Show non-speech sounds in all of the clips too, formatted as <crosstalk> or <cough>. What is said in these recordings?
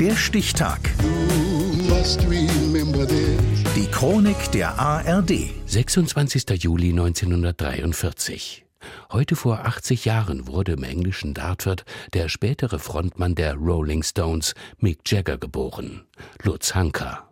Der Stichtag. Die Chronik der ARD. 26. Juli 1943. Heute vor 80 Jahren wurde im englischen Dartford der spätere Frontmann der Rolling Stones, Mick Jagger, geboren. Lutz Hanker.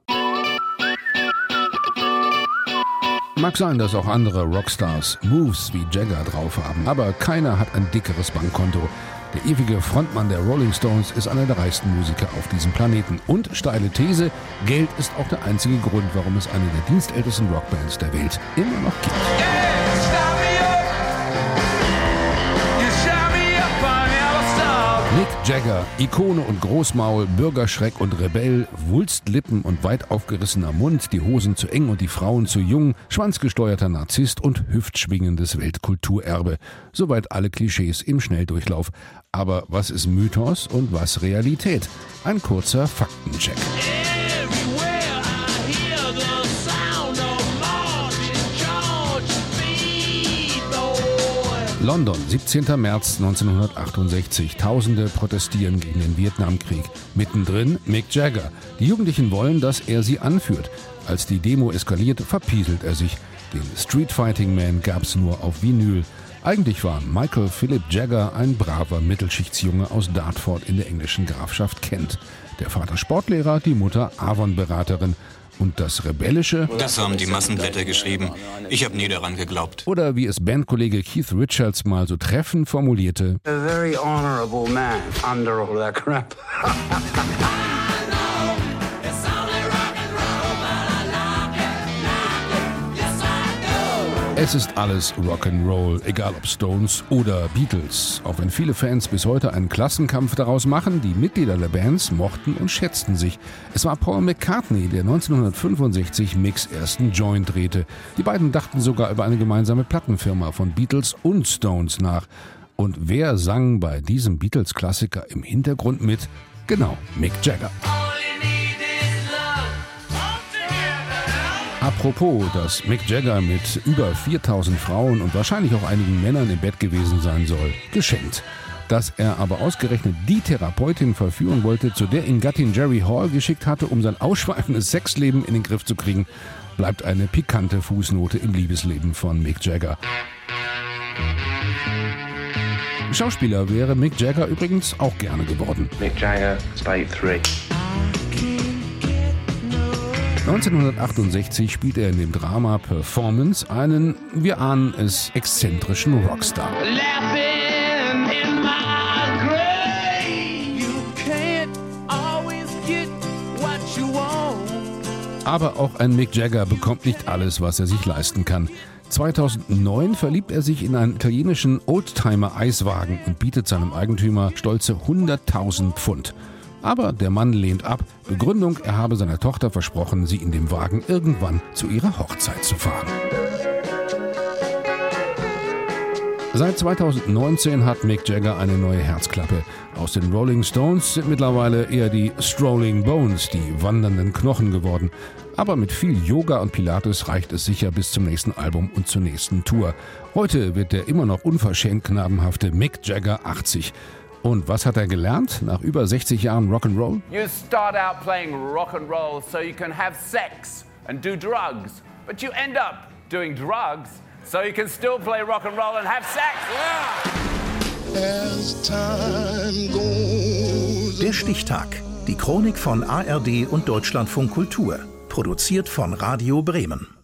Mag sein, dass auch andere Rockstars Moves wie Jagger drauf haben, aber keiner hat ein dickeres Bankkonto. Der ewige Frontmann der Rolling Stones ist einer der reichsten Musiker auf diesem Planeten. Und steile These, Geld ist auch der einzige Grund, warum es eine der dienstältesten Rockbands der Welt immer noch gibt. Jagger, Ikone und Großmaul, Bürgerschreck und Rebell, Wulstlippen und weit aufgerissener Mund, die Hosen zu eng und die Frauen zu jung, schwanzgesteuerter Narzisst und hüftschwingendes Weltkulturerbe. Soweit alle Klischees im Schnelldurchlauf. Aber was ist Mythos und was Realität? Ein kurzer Faktencheck. London, 17. März 1968. Tausende protestieren gegen den Vietnamkrieg. Mittendrin Mick Jagger. Die Jugendlichen wollen, dass er sie anführt. Als die Demo eskaliert, verpieselt er sich. Den Street Fighting Man gab's nur auf Vinyl. Eigentlich war Michael Philip Jagger ein braver Mittelschichtsjunge aus Dartford in der englischen Grafschaft Kent. Der Vater Sportlehrer, die Mutter Avon-Beraterin. Und das Rebellische? Das haben die Massenblätter geschrieben. Ich habe nie daran geglaubt. Oder wie es Bandkollege Keith Richards mal so treffend formulierte: A very honorable man under all that crap. <laughs> Es ist alles Rock'n'Roll, egal ob Stones oder Beatles. Auch wenn viele Fans bis heute einen Klassenkampf daraus machen, die Mitglieder der Bands mochten und schätzten sich. Es war Paul McCartney, der 1965 Mix ersten Joint drehte. Die beiden dachten sogar über eine gemeinsame Plattenfirma von Beatles und Stones nach. Und wer sang bei diesem Beatles-Klassiker im Hintergrund mit? Genau, Mick Jagger. Apropos, dass Mick Jagger mit über 4000 Frauen und wahrscheinlich auch einigen Männern im Bett gewesen sein soll, geschenkt. Dass er aber ausgerechnet die Therapeutin verführen wollte, zu der ihn Gattin Jerry Hall geschickt hatte, um sein ausschweifendes Sexleben in den Griff zu kriegen, bleibt eine pikante Fußnote im Liebesleben von Mick Jagger. Schauspieler wäre Mick Jagger übrigens auch gerne geworden. Mick Jagger, State 3. 1968 spielt er in dem Drama Performance einen, wir ahnen es, exzentrischen Rockstar. Aber auch ein Mick Jagger bekommt nicht alles, was er sich leisten kann. 2009 verliebt er sich in einen italienischen Oldtimer-Eiswagen und bietet seinem Eigentümer stolze 100.000 Pfund. Aber der Mann lehnt ab. Begründung, er habe seiner Tochter versprochen, sie in dem Wagen irgendwann zu ihrer Hochzeit zu fahren. Seit 2019 hat Mick Jagger eine neue Herzklappe. Aus den Rolling Stones sind mittlerweile eher die Strolling Bones, die wandernden Knochen geworden. Aber mit viel Yoga und Pilates reicht es sicher bis zum nächsten Album und zur nächsten Tour. Heute wird der immer noch unverschämt knabenhafte Mick Jagger 80. Und was hat er gelernt nach über 60 Jahren Rock'n'Roll? You start out playing rock and roll so you can have sex and do drugs, but you end up doing drugs so you can still play rock and roll and have sex. Der Stichtag. Die Chronik von ARD und Deutschlandfunk Kultur. Produziert von Radio Bremen.